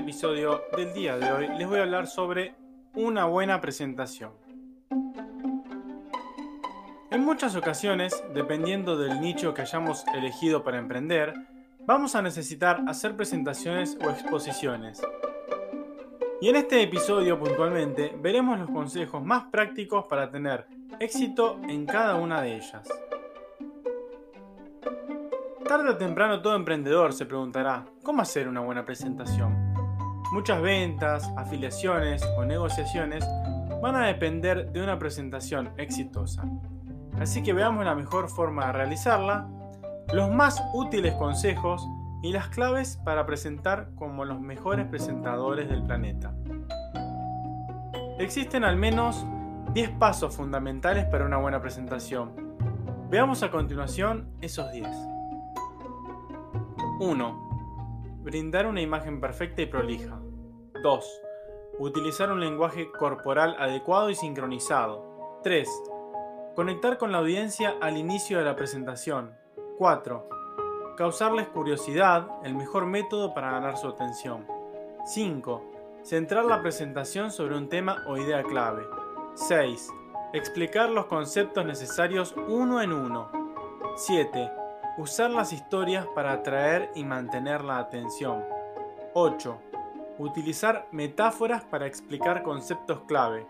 Episodio del día de hoy les voy a hablar sobre una buena presentación. En muchas ocasiones, dependiendo del nicho que hayamos elegido para emprender, vamos a necesitar hacer presentaciones o exposiciones. Y en este episodio puntualmente veremos los consejos más prácticos para tener éxito en cada una de ellas. Tarde o temprano todo emprendedor se preguntará, ¿cómo hacer una buena presentación? Muchas ventas, afiliaciones o negociaciones van a depender de una presentación exitosa. Así que veamos la mejor forma de realizarla, los más útiles consejos y las claves para presentar como los mejores presentadores del planeta. Existen al menos 10 pasos fundamentales para una buena presentación. Veamos a continuación esos 10. 1. Brindar una imagen perfecta y prolija. 2. Utilizar un lenguaje corporal adecuado y sincronizado. 3. Conectar con la audiencia al inicio de la presentación. 4. Causarles curiosidad, el mejor método para ganar su atención. 5. Centrar la presentación sobre un tema o idea clave. 6. Explicar los conceptos necesarios uno en uno. 7. Usar las historias para atraer y mantener la atención. 8. Utilizar metáforas para explicar conceptos clave.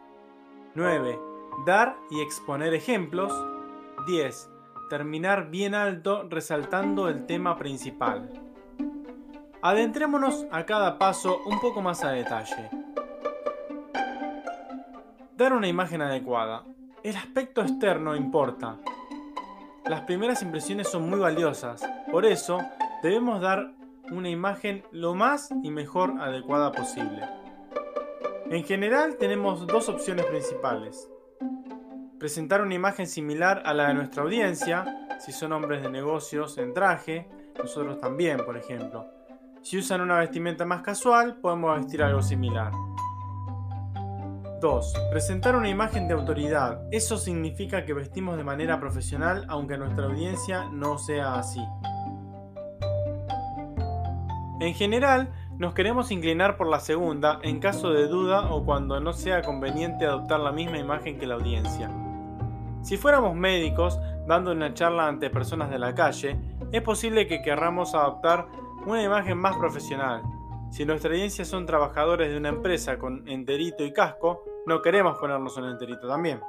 9. Dar y exponer ejemplos. 10. Terminar bien alto resaltando el tema principal. Adentrémonos a cada paso un poco más a detalle. Dar una imagen adecuada. El aspecto externo importa, las primeras impresiones son muy valiosas, por eso debemos dar una imagen lo más y mejor adecuada posible. En general tenemos dos opciones principales. Presentar una imagen similar a la de nuestra audiencia, si son hombres de negocios en traje, nosotros también, por ejemplo. Si usan una vestimenta más casual, podemos vestir algo similar. 2. Presentar una imagen de autoridad. Eso significa que vestimos de manera profesional aunque nuestra audiencia no sea así. En general, nos queremos inclinar por la segunda en caso de duda o cuando no sea conveniente adoptar la misma imagen que la audiencia. Si fuéramos médicos dando una charla ante personas de la calle, es posible que querramos adoptar una imagen más profesional. Si nuestra audiencia son trabajadores de una empresa con enterito y casco, no queremos ponernos un enterito también.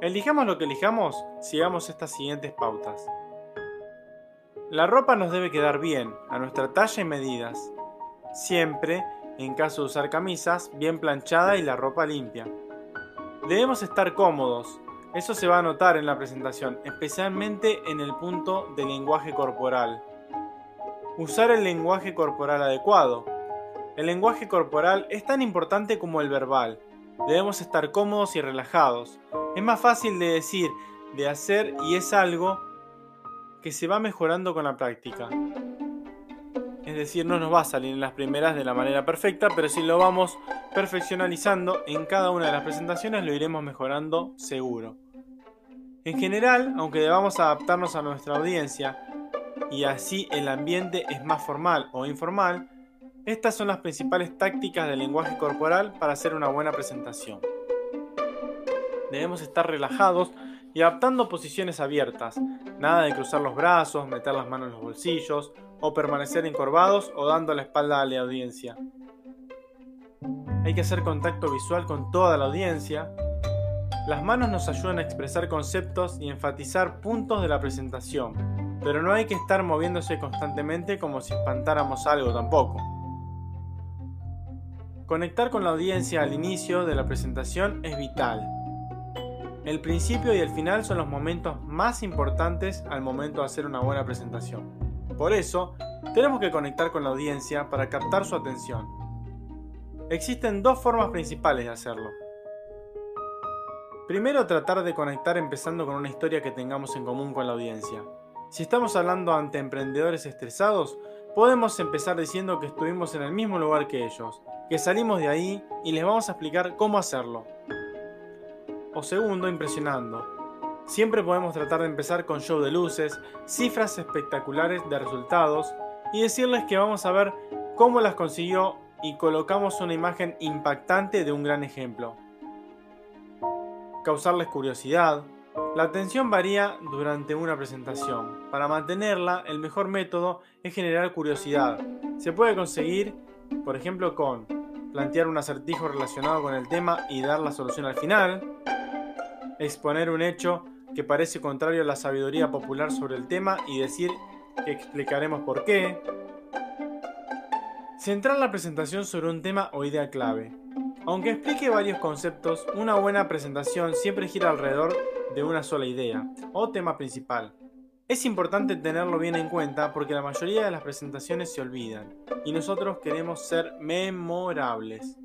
Elijamos lo que elijamos, sigamos estas siguientes pautas. La ropa nos debe quedar bien, a nuestra talla y medidas. Siempre, en caso de usar camisas, bien planchada y la ropa limpia. Debemos estar cómodos, eso se va a notar en la presentación, especialmente en el punto de lenguaje corporal. Usar el lenguaje corporal adecuado, el lenguaje corporal es tan importante como el verbal. Debemos estar cómodos y relajados. Es más fácil de decir, de hacer y es algo que se va mejorando con la práctica. Es decir, no nos va a salir en las primeras de la manera perfecta, pero si lo vamos perfeccionalizando en cada una de las presentaciones lo iremos mejorando seguro. En general, aunque debamos adaptarnos a nuestra audiencia, y así el ambiente es más formal o informal, estas son las principales tácticas del lenguaje corporal para hacer una buena presentación. Debemos estar relajados y adaptando posiciones abiertas, nada de cruzar los brazos, meter las manos en los bolsillos o permanecer encorvados o dando la espalda a la audiencia. Hay que hacer contacto visual con toda la audiencia. Las manos nos ayudan a expresar conceptos y enfatizar puntos de la presentación, pero no hay que estar moviéndose constantemente como si espantáramos algo tampoco. Conectar con la audiencia al inicio de la presentación es vital. El principio y el final son los momentos más importantes al momento de hacer una buena presentación. Por eso, tenemos que conectar con la audiencia para captar su atención. Existen dos formas principales de hacerlo. Primero, tratar de conectar empezando con una historia que tengamos en común con la audiencia. Si estamos hablando ante emprendedores estresados, podemos empezar diciendo que estuvimos en el mismo lugar que ellos, que salimos de ahí y les vamos a explicar cómo hacerlo. O segundo, impresionando. Siempre podemos tratar de empezar con show de luces, cifras espectaculares de resultados y decirles que vamos a ver cómo las consiguió y colocamos una imagen impactante de un gran ejemplo. Causarles curiosidad. La atención varía durante una presentación. Para mantenerla, el mejor método es generar curiosidad. Se puede conseguir, por ejemplo, con plantear un acertijo relacionado con el tema y dar la solución al final, exponer un hecho que parece contrario a la sabiduría popular sobre el tema y decir que explicaremos por qué, Centrar la presentación sobre un tema o idea clave. Aunque explique varios conceptos, una buena presentación siempre gira alrededor de una sola idea o tema principal. Es importante tenerlo bien en cuenta porque la mayoría de las presentaciones se olvidan y nosotros queremos ser memorables.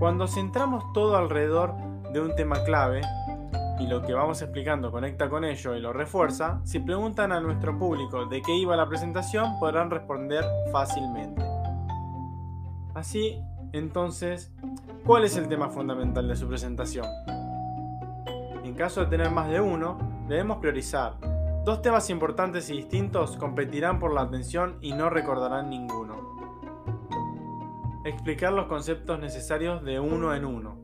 Cuando centramos todo alrededor de un tema clave, y lo que vamos explicando conecta con ello y lo refuerza, si preguntan a nuestro público de qué iba la presentación, podrán responder fácilmente. Así, entonces, ¿cuál es el tema fundamental de su presentación? En caso de tener más de uno, debemos priorizar. Dos temas importantes y distintos competirán por la atención y no recordarán ninguno. Explicar los conceptos necesarios de uno en uno.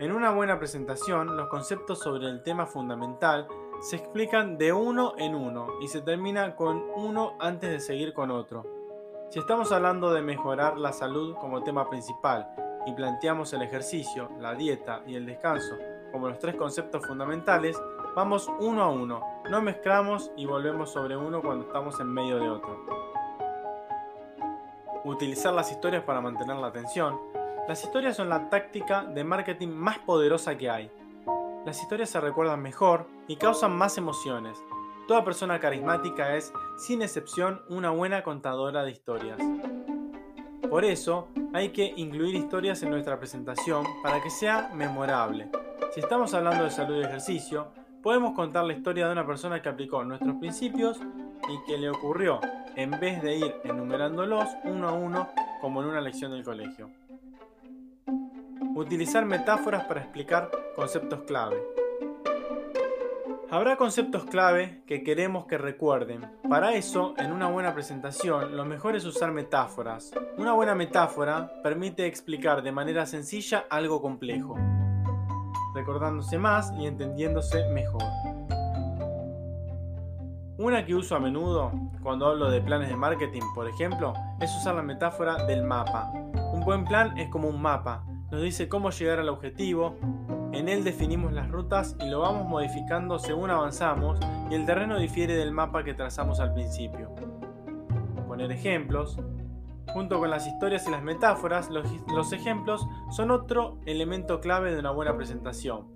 En una buena presentación, los conceptos sobre el tema fundamental se explican de uno en uno y se termina con uno antes de seguir con otro. Si estamos hablando de mejorar la salud como tema principal y planteamos el ejercicio, la dieta y el descanso como los tres conceptos fundamentales, vamos uno a uno, no mezclamos y volvemos sobre uno cuando estamos en medio de otro. Utilizar las historias para mantener la atención las historias son la táctica de marketing más poderosa que hay. Las historias se recuerdan mejor y causan más emociones. Toda persona carismática es, sin excepción, una buena contadora de historias. Por eso, hay que incluir historias en nuestra presentación para que sea memorable. Si estamos hablando de salud y ejercicio, podemos contar la historia de una persona que aplicó nuestros principios y que le ocurrió en vez de ir enumerándolos uno a uno como en una lección del colegio. Utilizar metáforas para explicar conceptos clave. Habrá conceptos clave que queremos que recuerden. Para eso, en una buena presentación, lo mejor es usar metáforas. Una buena metáfora permite explicar de manera sencilla algo complejo, recordándose más y entendiéndose mejor. Una que uso a menudo cuando hablo de planes de marketing, por ejemplo, es usar la metáfora del mapa. Un buen plan es como un mapa, nos dice cómo llegar al objetivo, en él definimos las rutas y lo vamos modificando según avanzamos y el terreno difiere del mapa que trazamos al principio. Poner ejemplos. Junto con las historias y las metáforas, los, los ejemplos son otro elemento clave de una buena presentación.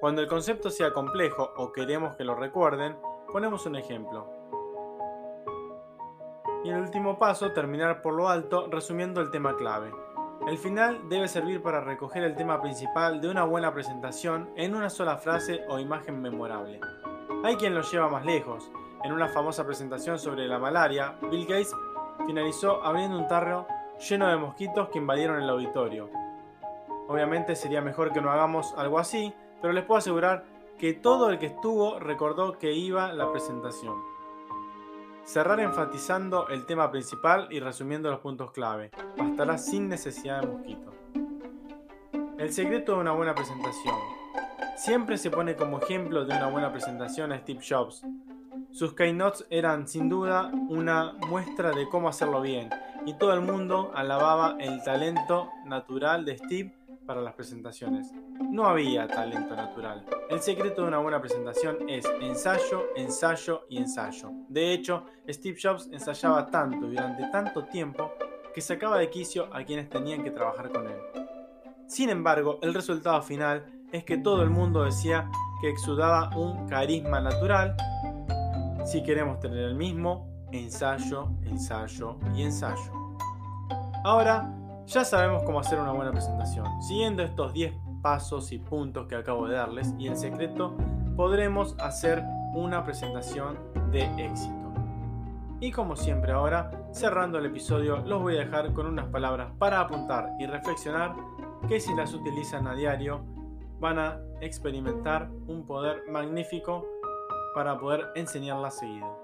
Cuando el concepto sea complejo o queremos que lo recuerden, ponemos un ejemplo. Y el último paso, terminar por lo alto resumiendo el tema clave. El final debe servir para recoger el tema principal de una buena presentación en una sola frase o imagen memorable. Hay quien lo lleva más lejos. En una famosa presentación sobre la malaria, Bill Gates finalizó abriendo un tarro lleno de mosquitos que invadieron el auditorio. Obviamente sería mejor que no hagamos algo así, pero les puedo asegurar que todo el que estuvo recordó que iba la presentación. Cerrar enfatizando el tema principal y resumiendo los puntos clave. Bastará sin necesidad de mosquito. El secreto de una buena presentación. Siempre se pone como ejemplo de una buena presentación a Steve Jobs. Sus keynotes eran sin duda una muestra de cómo hacerlo bien y todo el mundo alababa el talento natural de Steve para las presentaciones. No había talento natural. El secreto de una buena presentación es ensayo, ensayo y ensayo. De hecho, Steve Jobs ensayaba tanto durante tanto tiempo que sacaba de quicio a quienes tenían que trabajar con él. Sin embargo, el resultado final es que todo el mundo decía que exudaba un carisma natural si queremos tener el mismo ensayo, ensayo y ensayo. Ahora ya sabemos cómo hacer una buena presentación. Siguiendo estos 10 pasos y puntos que acabo de darles y el secreto, podremos hacer una presentación de éxito. Y como siempre ahora, cerrando el episodio, los voy a dejar con unas palabras para apuntar y reflexionar que si las utilizan a diario van a experimentar un poder magnífico para poder enseñarlas seguido.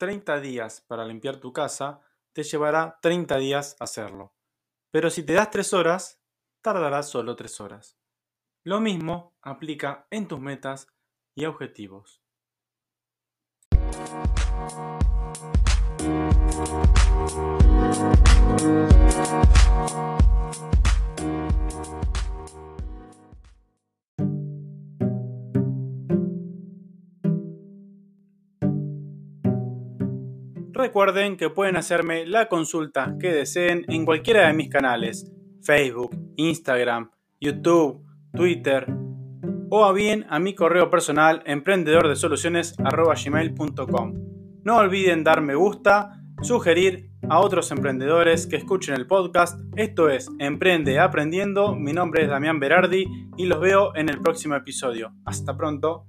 30 días para limpiar tu casa, te llevará 30 días hacerlo. Pero si te das 3 horas, tardará solo 3 horas. Lo mismo aplica en tus metas y objetivos. Recuerden que pueden hacerme la consulta que deseen en cualquiera de mis canales, Facebook, Instagram, YouTube, Twitter o a bien a mi correo personal emprendedordesoluciones.gmail.com. No olviden dar me gusta, sugerir a otros emprendedores que escuchen el podcast. Esto es Emprende Aprendiendo. Mi nombre es Damián Berardi y los veo en el próximo episodio. Hasta pronto.